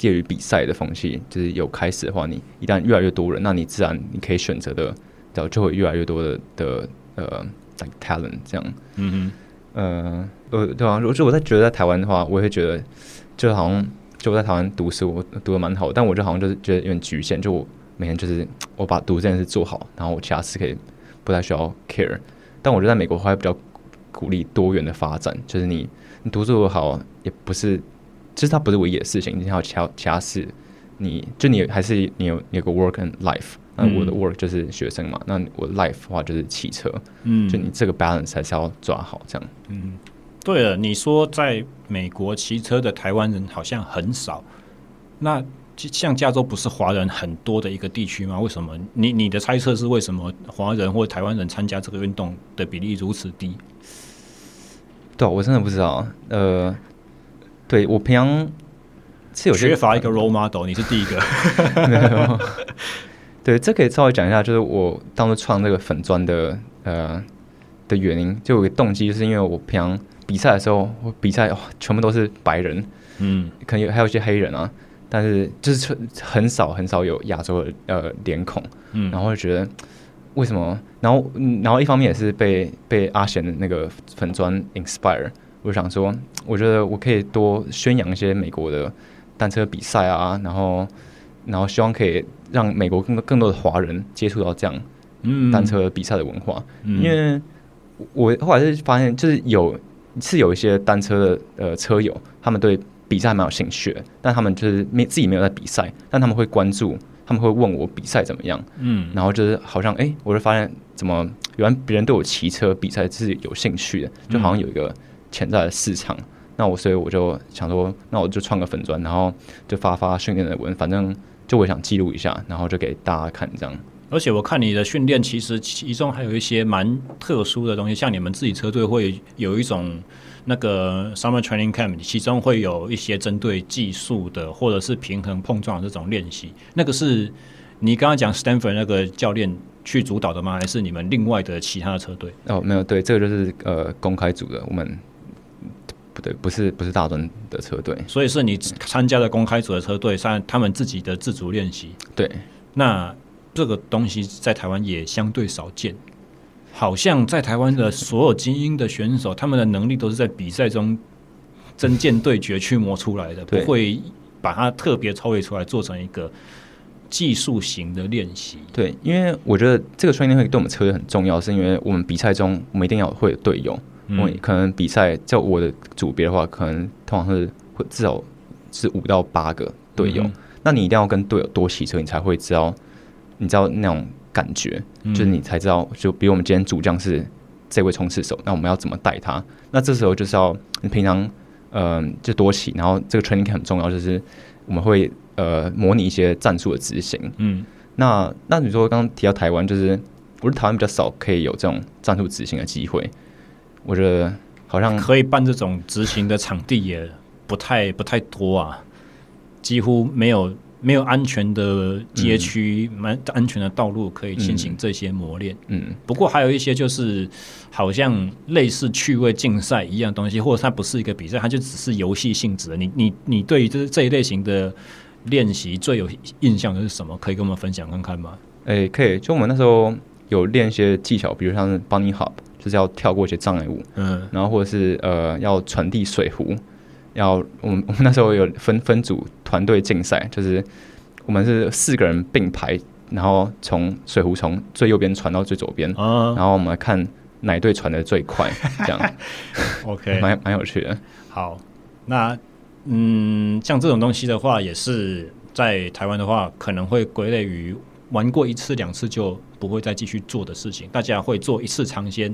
业余比赛的风气，就是有开始的话，你一旦越来越多人，那你自然你可以选择的，然后就会越来越多的的呃，like talent 这样。嗯哼，呃，呃，对啊，如果我在觉得在台湾的话，我也会觉得就好像就我在台湾读书，我读的蛮好，但我就好像就是觉得有点局限，就我每天就是我把读这件事做好，然后我其他事可以不太需要 care。但我觉得在美国还比较鼓励多元的发展，就是你你读书好也不是，其实它不是唯一的事情，你还有其他其他事，你就你还是你有你有个 work and life。那我的 work 就是学生嘛，嗯、那我的 life 的话就是汽车，嗯，就你这个 balance 还是要抓好，这样。嗯，对了，你说在美国骑车的台湾人好像很少，那像加州不是华人很多的一个地区吗？为什么？你你的猜测是为什么华人或台湾人参加这个运动的比例如此低？对，我真的不知道。呃，对我平常是有缺乏一个 role model，你是第一个。对，这可以稍微讲一下，就是我当初创这个粉砖的呃的原因，就有个动机，就是因为我平常比赛的时候，我比赛、哦、全部都是白人，嗯，可能有还有一些黑人啊，但是就是很少很少有亚洲的呃脸孔，嗯，然后就觉得为什么？然后然后一方面也是被被阿贤的那个粉砖 inspire，我就想说，我觉得我可以多宣扬一些美国的单车比赛啊，然后然后希望可以。让美国更多更多的华人接触到这样单车比赛的文化，嗯、因为我后来是发现，就是有是有一些单车的呃车友，他们对比赛蛮有兴趣的，但他们就是没自己没有在比赛，但他们会关注，他们会问我比赛怎么样，嗯，然后就是好像哎、欸，我就发现怎么原来别人对我骑车比赛是有兴趣的，就好像有一个潜在的市场，嗯、那我所以我就想说，那我就创个粉砖，然后就发发训练的文，反正。就我想记录一下，然后就给大家看这样。而且我看你的训练，其实其中还有一些蛮特殊的东西，像你们自己车队会有一种那个 summer training camp，其中会有一些针对技术的或者是平衡碰撞的这种练习。那个是你刚刚讲 Stanford 那个教练去主导的吗？还是你们另外的其他的车队？哦，没有，对，这个就是呃公开组的，我们。不对，不是不是大专的车队，所以是你参加了公开组的车队，上他们自己的自主练习。对，那这个东西在台湾也相对少见，好像在台湾的所有精英的选手，他们的能力都是在比赛中针剑对决去磨出来的，不会把它特别超越出来做成一个技术型的练习。对，因为我觉得这个训练会对我们车队很重要，是因为我们比赛中我们一定要会有队友。我可能比赛在我的组别的话，可能通常是会至少是五到八个队友。嗯、那你一定要跟队友多骑车，你才会知道，你知道那种感觉，嗯、就是你才知道，就比如我们今天主将是这位冲刺手，那我们要怎么带他？那这时候就是要你平常嗯、呃、就多骑，然后这个 training 很重要，就是我们会呃模拟一些战术的执行。嗯，那那你说刚刚提到台湾，就是不是台湾比较少可以有这种战术执行的机会？我觉得好像可以办这种执行的场地也不太不太多啊，几乎没有没有安全的街区，蛮、嗯、安全的道路可以进行这些磨练。嗯，不过还有一些就是好像类似趣味竞赛一样东西，或者它不是一个比赛，它就只是游戏性质的。你你你对于这这一类型的练习最有印象的是什么？可以跟我们分享看看吗？哎、欸，可以。就我们那时候有练一些技巧，比如像是 bunny hop。就是要跳过一些障碍物，嗯，然后或者是呃要传递水壶，要我们我们那时候有分分组团队竞赛，就是我们是四个人并排，然后从水壶从最右边传到最左边，嗯，然后我们来看哪一队传的最快，这样，OK，蛮蛮有趣的。好，那嗯，像这种东西的话，也是在台湾的话，可能会归类于。玩过一次两次就不会再继续做的事情，大家会做一次尝鲜。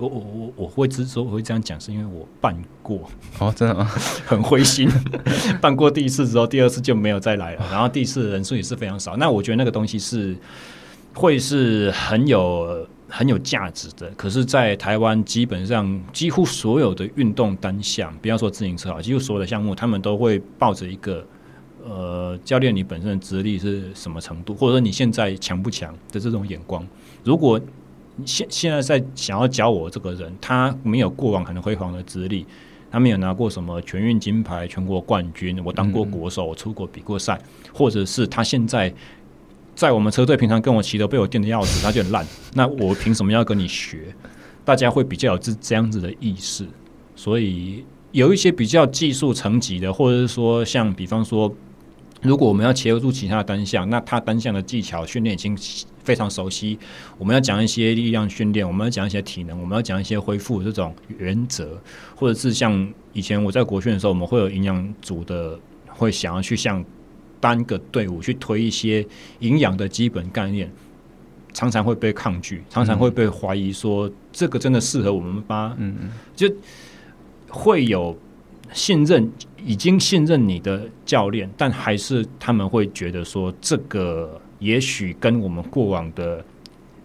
我我我我会之所以会这样讲，是因为我办过哦，真的吗？很灰心。办过第一次之后，第二次就没有再来了。然后第一次的人数也是非常少。那我觉得那个东西是会是很有很有价值的。可是，在台湾基本上几乎所有的运动单项，不要说自行车啊，几乎所有的项目，他们都会抱着一个。呃，教练，你本身的资历是什么程度？或者说你现在强不强的这种眼光？如果现现在在想要教我这个人，他没有过往很辉煌的资历，他没有拿过什么全运金牌、全国冠军，我当过国手，我出国比过赛，或者是他现在在我们车队平常跟我骑的被我电的要死，他就很烂。那我凭什么要跟你学？大家会比较有这这样子的意识，所以有一些比较技术层级的，或者是说像比方说，如果我们要切入其他的单项，那他单项的技巧训练已经非常熟悉。我们要讲一些力量训练，我们要讲一些体能，我们要讲一些恢复这种原则，或者是像以前我在国训的时候，我们会有营养组的会想要去向单个队伍去推一些营养的基本概念，常常会被抗拒，常常会被怀疑说这个真的适合我们吗？嗯嗯，就会有信任，已经信任你的教练，但还是他们会觉得说这个也许跟我们过往的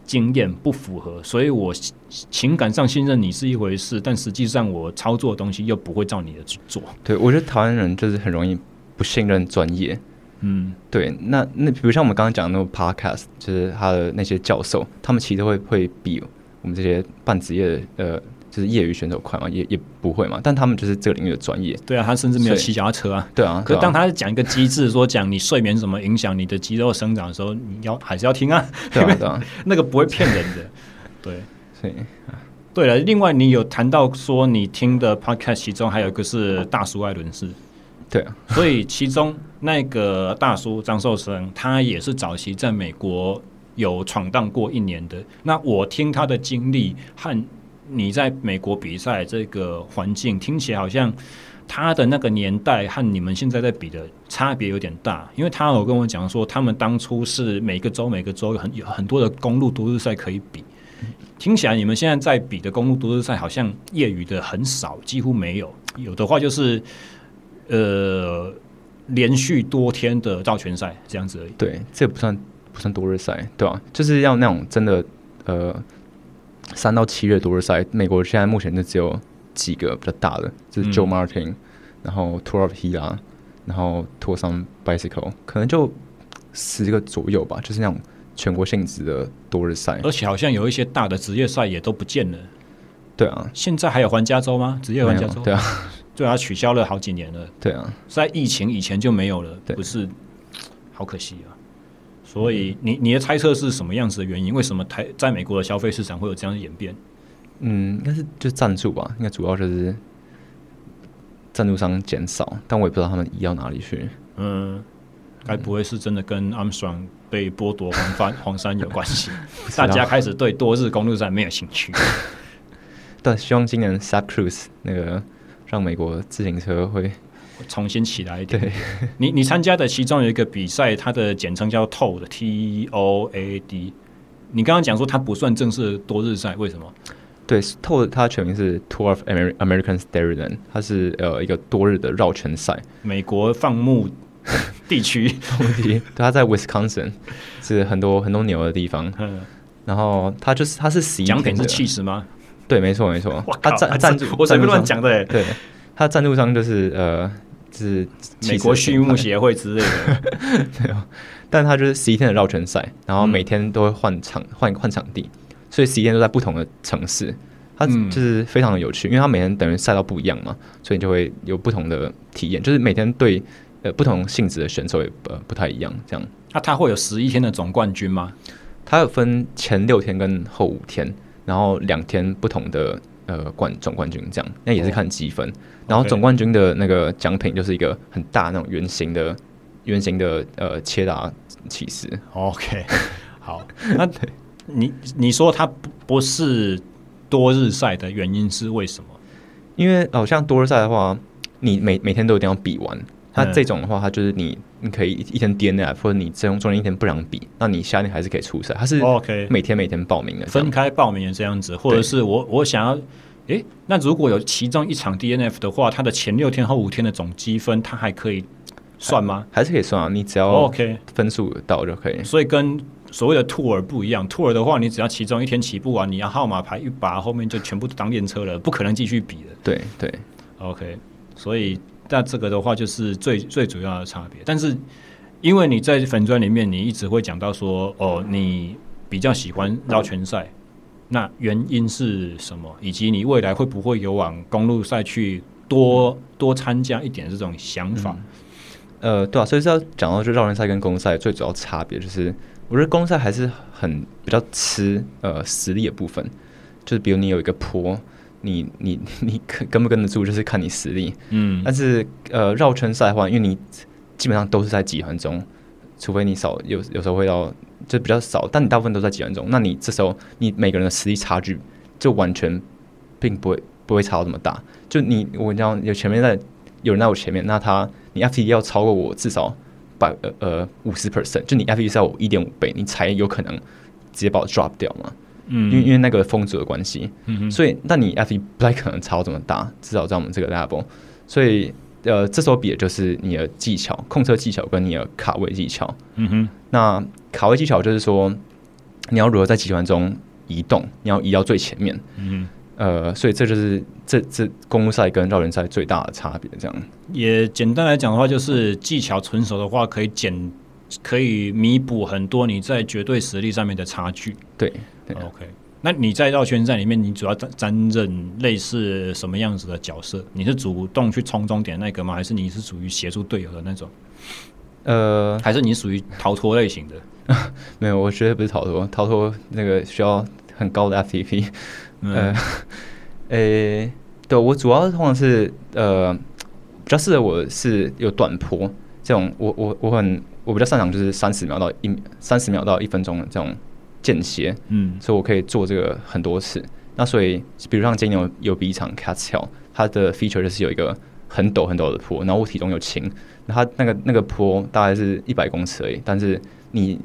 经验不符合，所以我情感上信任你是一回事，但实际上我操作的东西又不会照你的去做。对，我觉得台湾人就是很容易不信任专业。嗯，对，那那比如像我们刚刚讲的那个 podcast，就是他的那些教授，他们其实会会比我们这些半职业的呃，就是业余选手快嘛，也也不会嘛，但他们就是这个领域的专业。对啊，他甚至没有骑脚踏车啊。对啊，可当他讲一个机制，说讲你睡眠怎么影响你的肌肉生长的时候，你要还是要听啊。对啊，对啊，那个不会骗人的。对，所以对了，另外你有谈到说你听的 podcast，其中还有一个是大叔艾伦斯。对啊，所以其中那个大叔张寿生，他也是早期在美国有闯荡过一年的。那我听他的经历和你在美国比赛这个环境，听起来好像他的那个年代和你们现在在比的差别有点大。因为他有跟我讲说，他们当初是每个州每个州有很有很多的公路多日赛可以比。听起来你们现在在比的公路多日赛，好像业余的很少，几乎没有。有的话就是。呃，连续多天的绕圈赛这样子而已。对，这不算不算多日赛，对吧、就是要那种真的呃，三到七月多日赛。美国现在目前就只有几个比较大的，就是 Joe Martin，、嗯、然后 Tour of Hila，然后 Tour Some Bicycle，可能就十个左右吧。就是那种全国性质的多日赛，而且好像有一些大的职业赛也都不见了。对啊，现在还有环加州吗？职业环加州？对啊。对啊，取消了好几年了。对啊，在疫情以前就没有了，不是？好可惜啊！所以你你的猜测是什么样子的原因？为什么台在美国的消费市场会有这样的演变？嗯，应该是就赞助吧，应该主要就是赞助商减少，但我也不知道他们移到哪里去。嗯，该不会是真的跟 Armstrong 被剥夺黄帆黄山有关系？大家开始对多日公路赛没有兴趣。但希望今年 Zach Cruz 那个。让美国自行车会重新起来一点。你你参加的其中有一个比赛，它的简称叫 TOAD，T O A D。你刚刚讲说它不算正式多日赛，为什么？对，TOAD 它全名是 Tour of American Stadium，它是呃一个多日的绕圈赛。美国放牧地区，对，它在 Wisconsin 是很多很多牛的地方。嗯，然后它就是它是十一天的，奖品是起司吗？对，没错，没错。他赞赞助，我随便乱讲的。对，他赞助商就是呃，就是美国畜牧协会之类的。对啊，但他就是十一天的绕圈赛，然后每天都会换场换换场地，所以十一天都在不同的城市。他就是非常的有趣，因为他每天等于赛道不一样嘛，所以就会有不同的体验。就是每天对呃不同性质的选手也不不太一样。这样，那他会有十一天的总冠军吗？他有分前六天跟后五天。然后两天不同的呃冠总冠军这样，那也是看积分。Oh. 然后总冠军的那个奖品就是一个很大那种圆形的圆形的呃切达起司。OK，好，那你你说它不不是多日赛的原因是为什么？因为好，像多日赛的话，你每每天都一定要比完。它这种的话，它就是你，你可以一天 DNF，或者你这种中间一天不想比，那你下天还是可以出赛。它是 OK，每天每天报名的，分开报名的这样子，或者是我我想要，诶，那如果有其中一场 DNF 的话，它的前六天后五天的总积分，它还可以算吗？还，是可以算啊，你只要 OK 分数到就可以。所以跟所谓的 Tour 不一样，Tour 的话，你只要其中一天起步完，你要号码牌一拔，后面就全部当练车了，不可能继续比的。对对，OK，所以。那这个的话就是最最主要的差别，但是因为你在粉砖里面，你一直会讲到说，哦，你比较喜欢绕圈赛，那原因是什么？以及你未来会不会有往公路赛去多多参加一点这种想法？呃，对啊，所以是要讲到就绕圈赛跟公路赛最主要差别就是我觉得公路赛还是很比较吃呃实力的部分，就是比如你有一个坡，你你你跟跟不跟得住，就是看你实力。嗯，但是呃绕圈赛的话，因为你基本上都是在集团中，除非你少有有时候会到就比较少，但你大部分都在集团中，那你这时候你每个人的实力差距就完全并不会不会差到这么大。就你我讲有前面在有人在我前面，那他你 FTD 要超过我至少。百呃呃五十 percent，就你 FTD 是要我一点五倍，你才有可能直接把我 drop 掉嘛。嗯，因为因为那个风阻的关系，嗯哼，所以那你 FTD 不太可能超这么大，至少在我们这个 level。所以呃，这时候比的就是你的技巧，控车技巧跟你的卡位技巧。嗯哼，那卡位技巧就是说你要如何在集团中移动，你要移到最前面。嗯哼。呃，所以这就是这这公路赛跟绕人赛最大的差别。这样也简单来讲的话，就是技巧纯熟的话，可以减，可以弥补很多你在绝对实力上面的差距。对，对，OK。那你在绕圈赛里面，你主要担担任类似什么样子的角色？你是主动去冲终点那个吗？还是你是属于协助队友的那种？呃，还是你属于逃脱类型的？没有，我绝对不是逃脱，逃脱那个需要很高的 FTP。呃，诶、欸，对，我主要通常是呃，比较适合我是有短坡这种，我我我很我比较擅长就是三十秒到一三十秒到一分钟的这种间歇，嗯，所以我可以做这个很多次。那所以，比如像今年有有比一场 CATSHELL，它的 feature 就是有一个很陡很陡的坡，然后我体重又轻，那它那个那个坡大概是一百公尺而已，但是你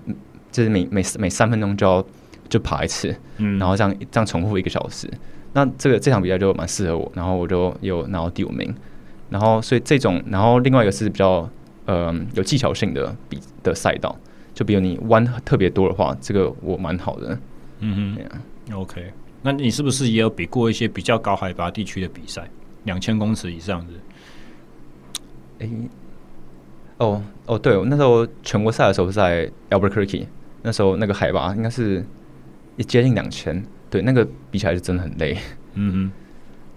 就是每每每三分钟就要。就爬一次，嗯，然后这样这样重复一个小时，那这个这场比赛就蛮适合我，然后我就有拿到第五名，然后所以这种，然后另外一个是比较呃有技巧性的比的赛道，就比如你弯特别多的话，这个我蛮好的，嗯哼，OK，那你是不是也有比过一些比较高海拔地区的比赛，两千公尺以上的？哎，哦哦，对，我那时候全国赛的时候是在 Albuquerque，那时候那个海拔应该是。也接近两千，对，那个比起来是真的很累。嗯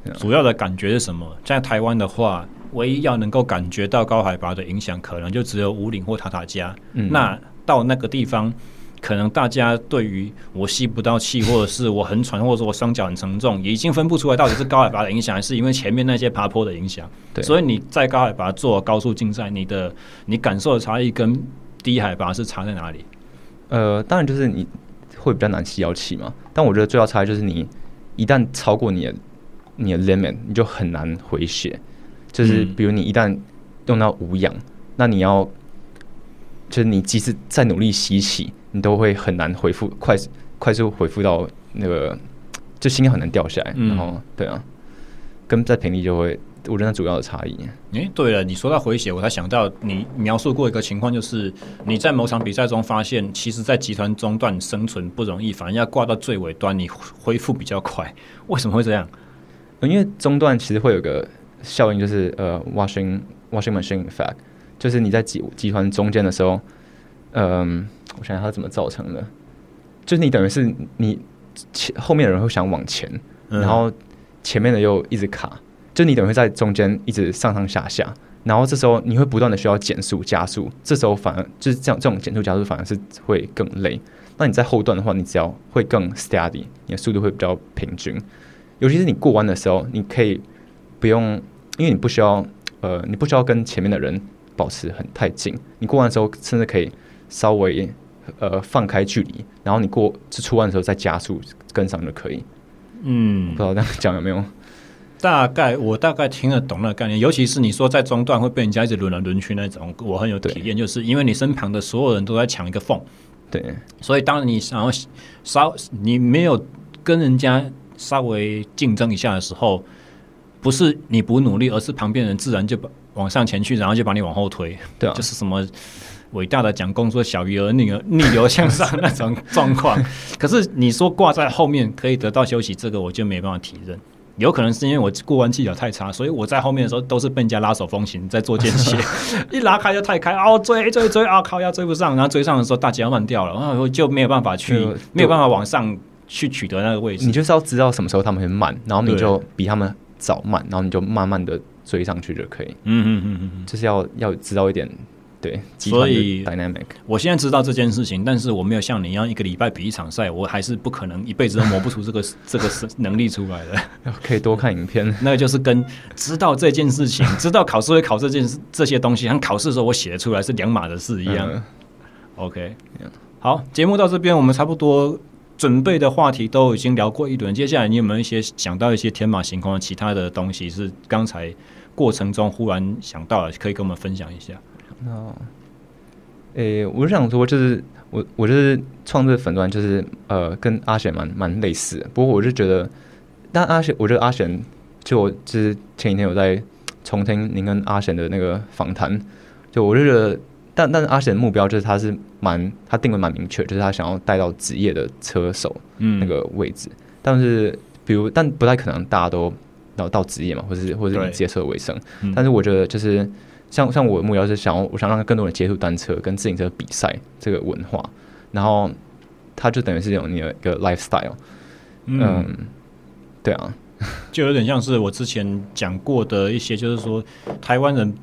哼，主要的感觉是什么？在台湾的话，唯一要能够感觉到高海拔的影响，可能就只有五岭或塔塔加。嗯，那到那个地方，可能大家对于我吸不到气，或者是我很喘，或者说我双脚很沉重，也已经分不出来到底是高海拔的影响，还是因为前面那些爬坡的影响。对，所以你在高海拔做高速竞赛，你的你感受的差异跟低海拔是差在哪里？呃，当然就是你。会比较难吸到气嘛，但我觉得最大差异就是你一旦超过你的你的 limit，你就很难回血。就是比如你一旦用到无氧，那你要就是你即使再努力吸气，你都会很难回复快快速回复到那个，就心跳很难掉下来。然后对啊，跟在平地就会。我觉得主要的差异。诶，对了，你说到回血，我才想到你描述过一个情况，就是你在某场比赛中发现，其实，在集团中段生存不容易，反而要挂到最尾端，你恢复比较快。为什么会这样？因为中段其实会有个效应，就是呃，washing washing machine effect，就是你在集集团中间的时候，嗯、呃，我想想它怎么造成的，就是你等于是你前后面的人会想往前，嗯、然后前面的又一直卡。就你等于会在中间一直上上下下，然后这时候你会不断的需要减速加速，这时候反而就是这样，这种减速加速反而是会更累。那你在后段的话，你只要会更 steady，你的速度会比较平均。尤其是你过弯的时候，你可以不用，因为你不需要呃，你不需要跟前面的人保持很太近。你过弯的时候，甚至可以稍微呃放开距离，然后你过就出弯的时候再加速跟上就可以。嗯，不知道这样讲有没有？大概我大概听得懂那个概念，尤其是你说在中段会被人家一直轮来轮去那种，我很有体验，就是因为你身旁的所有人都在抢一个缝，对，所以当你想要稍你没有跟人家稍微竞争一下的时候，不是你不努力，而是旁边人自然就把往上前去，然后就把你往后推，对啊，就是什么伟大的蒋公说小鱼儿逆流 逆流向上那种状况。可是你说挂在后面可以得到休息，这个我就没办法体认。有可能是因为我过弯技巧太差，所以我在后面的时候都是被人家拉手风琴在做间歇，一拉开就太开，哦追追追啊靠，要追不上，然后追上的时候大脚慢掉了，然后就没有办法去没有办法往上去取得那个位置。你就是要知道什么时候他们会慢，然后你就比他们早慢，然后你就慢慢的追上去就可以。嗯嗯嗯嗯，就是要要知道一点对，所以 dynamic。我现在知道这件事情，但是我没有像你一样一个礼拜比一场赛，我还是不可能一辈子都磨不出这个 这个能力出来的。可以多看影片，那个就是跟知道这件事情，知道考试会考这件事这些东西，像考试的时候我写的出来是两码的事一样。嗯、OK，好，节目到这边，我们差不多准备的话题都已经聊过一轮，接下来你有没有一些想到一些天马行空的其他的东西，是刚才过程中忽然想到了，可以跟我们分享一下？哦，诶、我是想说，就是我，我就是创这粉专，就是呃，跟阿贤蛮蛮类似的。不过，我是觉得，但阿贤，我觉得阿贤，就我就是前几天有在重听您跟阿贤的那个访谈，就我就觉得，但但是阿贤的目标就是他是蛮，他定位蛮明确，就是他想要带到职业的车手那个位置。嗯、但是，比如，但不太可能大家都到到职业嘛，或是或是以接车为生。嗯、但是，我觉得就是。像像我的目标是想要，我想让更多人接触单车跟自行车比赛这个文化，然后他就等于是有你的一个 lifestyle，嗯，嗯，对啊，就有点像是我之前讲过的一些，就是说台湾人，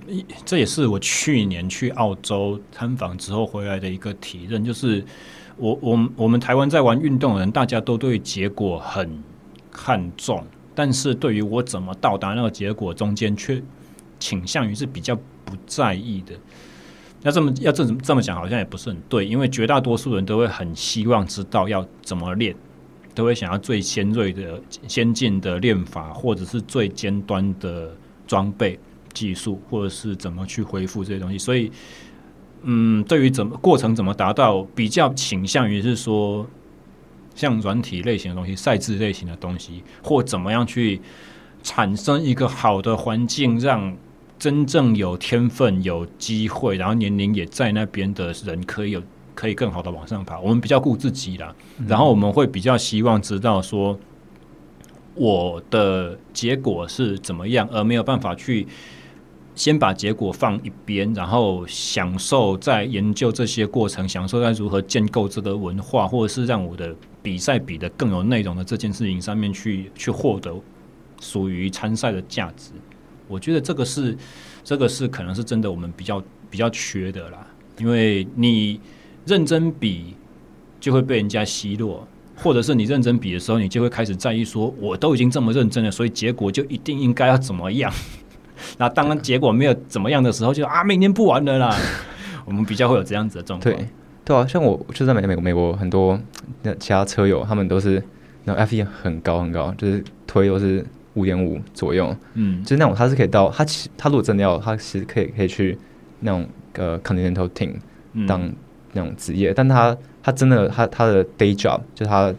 这也是我去年去澳洲参访之后回来的一个体认，就是我我我们台湾在玩运动的人，大家都对结果很看重，但是对于我怎么到达那个结果中间，却倾向于是比较。不在意的，那这么要这么这么讲，好像也不是很对，因为绝大多数人都会很希望知道要怎么练，都会想要最先锐的、先进的练法，或者是最尖端的装备技术，或者是怎么去恢复这些东西。所以，嗯，对于怎么过程怎么达到，比较倾向于是说，像软体类型的东西、赛制类型的东西，或怎么样去产生一个好的环境，让。真正有天分、有机会，然后年龄也在那边的人，可以有可以更好的往上爬。我们比较顾自己啦，然后我们会比较希望知道说我的结果是怎么样，而没有办法去先把结果放一边，然后享受在研究这些过程，享受在如何建构这个文化，或者是让我的比赛比得更有内容的这件事情上面去去获得属于参赛的价值。我觉得这个是，这个是可能是真的，我们比较比较缺的啦。因为你认真比，就会被人家奚落；或者是你认真比的时候，你就会开始在意说，我都已经这么认真了，所以结果就一定应该要怎么样。那当然结果没有怎么样的时候就，就啊，明年不玩了啦。我们比较会有这样子的状况。对，对啊，像我就在美美国，美国很多那其他车友，他们都是那 FE 很高很高，就是推都是。五点五左右，嗯，就是那种他是可以到他其他如果真的要他其实可以可以去那种呃 Continental Team 当那种职业，嗯、但他他真的他他的 day job 就是他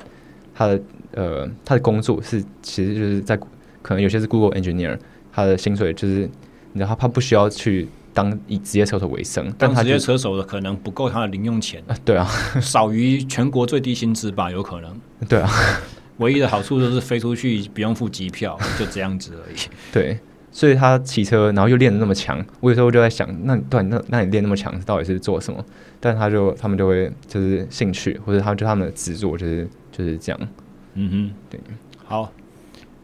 他的呃他的工作是其实就是在可能有些是 Google Engineer，他的薪水就是你知道他他不需要去当以职业车手为生，但他职业车手的可能不够他的零用钱，啊对啊，少于全国最低薪资吧，有可能，对啊。唯一的好处就是飞出去不用付机票，就这样子而已。对，所以他骑车，然后又练得那么强，我有时候就在想，那对，那那你练那么强，到底是做什么？但他就他们就会就是兴趣，或者他们就他们的执着就是就是这样。嗯哼，对，好。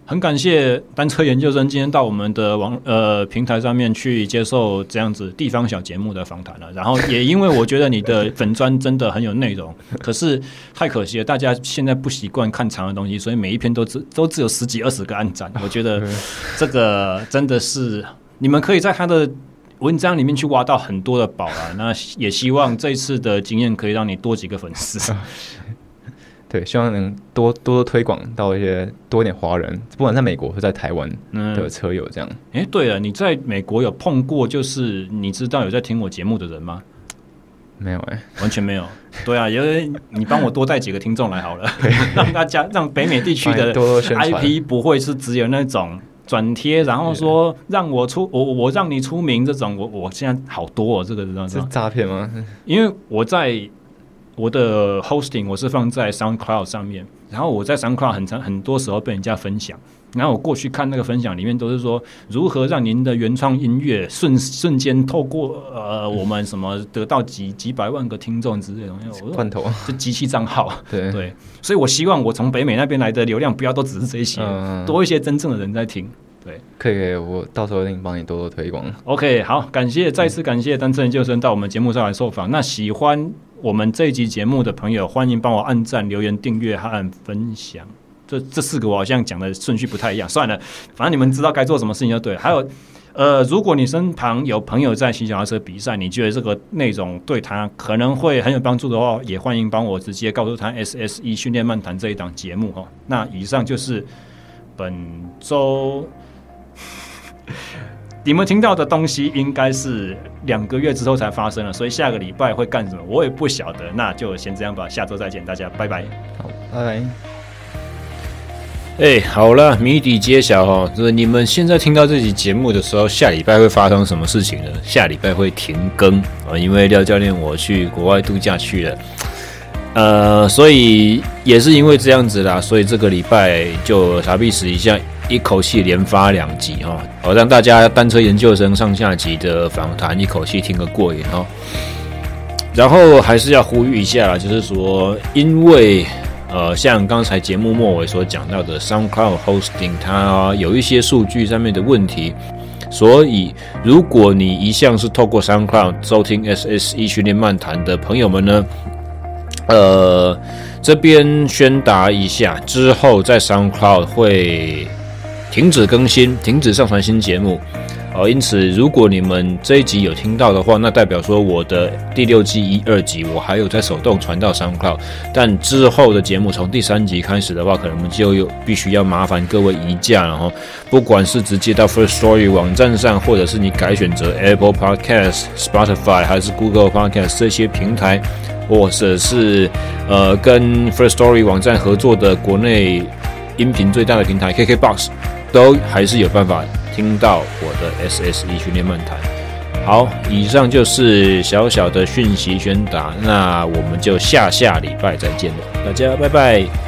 很感谢单车研究生今天到我们的网呃平台上面去接受这样子地方小节目的访谈了，然后也因为我觉得你的粉砖真的很有内容，可是太可惜了，大家现在不习惯看长的东西，所以每一篇都只都只有十几二十个按赞，我觉得 这个真的是你们可以在他的文章里面去挖到很多的宝啊，那也希望这一次的经验可以让你多几个粉丝。对，希望能多多推广到一些多一点华人，不管在美国或在台湾的车友这样。哎、嗯，对了，你在美国有碰过就是你知道有在听我节目的人吗？没有哎、欸，完全没有。对啊，因为你帮我多带几个听众来好了，让大家让北美地区的 IP 不会是只有那种转贴，然后说让我出我我让你出名这种，我我现在好多哦，这个知道是诈骗吗？因为我在。我的 hosting 我是放在 SoundCloud 上面，然后我在 SoundCloud 很长很多时候被人家分享，然后我过去看那个分享里面都是说如何让您的原创音乐瞬瞬间透过呃我们什么得到几几百万个听众之类的东西，我罐头就机器账号，对 对，所以我希望我从北美那边来的流量不要都只是这些，嗯、多一些真正的人在听。对，可以，可以，我到时候一定帮你多多推广。OK，好，感谢，再次感谢单车研究生到我们节目上来受访。那喜欢我们这一集节目的朋友，欢迎帮我按赞、留言、订阅和按分享。这这四个我好像讲的顺序不太一样，算了，反正你们知道该做什么事情就对了。还有。呃，如果你身旁有朋友在骑脚踏车比赛，你觉得这个内容对他可能会很有帮助的话，也欢迎帮我直接告诉他 SSE 训练漫谈这一档节目哈。那以上就是本周你们听到的东西，应该是两个月之后才发生了，所以下个礼拜会干什么，我也不晓得。那就先这样吧，下周再见，大家拜拜。拜拜。哎，好了，谜底揭晓哈，就是你们现在听到这集节目的时候，下礼拜会发生什么事情呢？下礼拜会停更啊，因为廖教练我去国外度假去了，呃，所以也是因为这样子啦，所以这个礼拜就啥必死一下，一口气连发两集哈，好让大家单车研究生上下集的访谈一口气听个过瘾哈。然后还是要呼吁一下，就是说，因为。呃，像刚才节目末尾所讲到的 SoundCloud Hosting，它有一些数据上面的问题，所以如果你一向是透过 SoundCloud 收听 SSE 训练漫谈的朋友们呢，呃，这边宣达一下，之后在 SoundCloud 会停止更新，停止上传新节目。哦，因此，如果你们这一集有听到的话，那代表说我的第六季一二集我还有在手动传到 SoundCloud，但之后的节目从第三集开始的话，可能我们就有必须要麻烦各位移驾了哈。不管是直接到 First Story 网站上，或者是你改选择 Apple Podcast、Spotify 还是 Google Podcast 这些平台，或者是呃跟 First Story 网站合作的国内音频最大的平台 KKBox，都还是有办法。听到我的 SSE 训练漫谈，好，以上就是小小的讯息宣达，那我们就下下礼拜再见了，大家拜拜。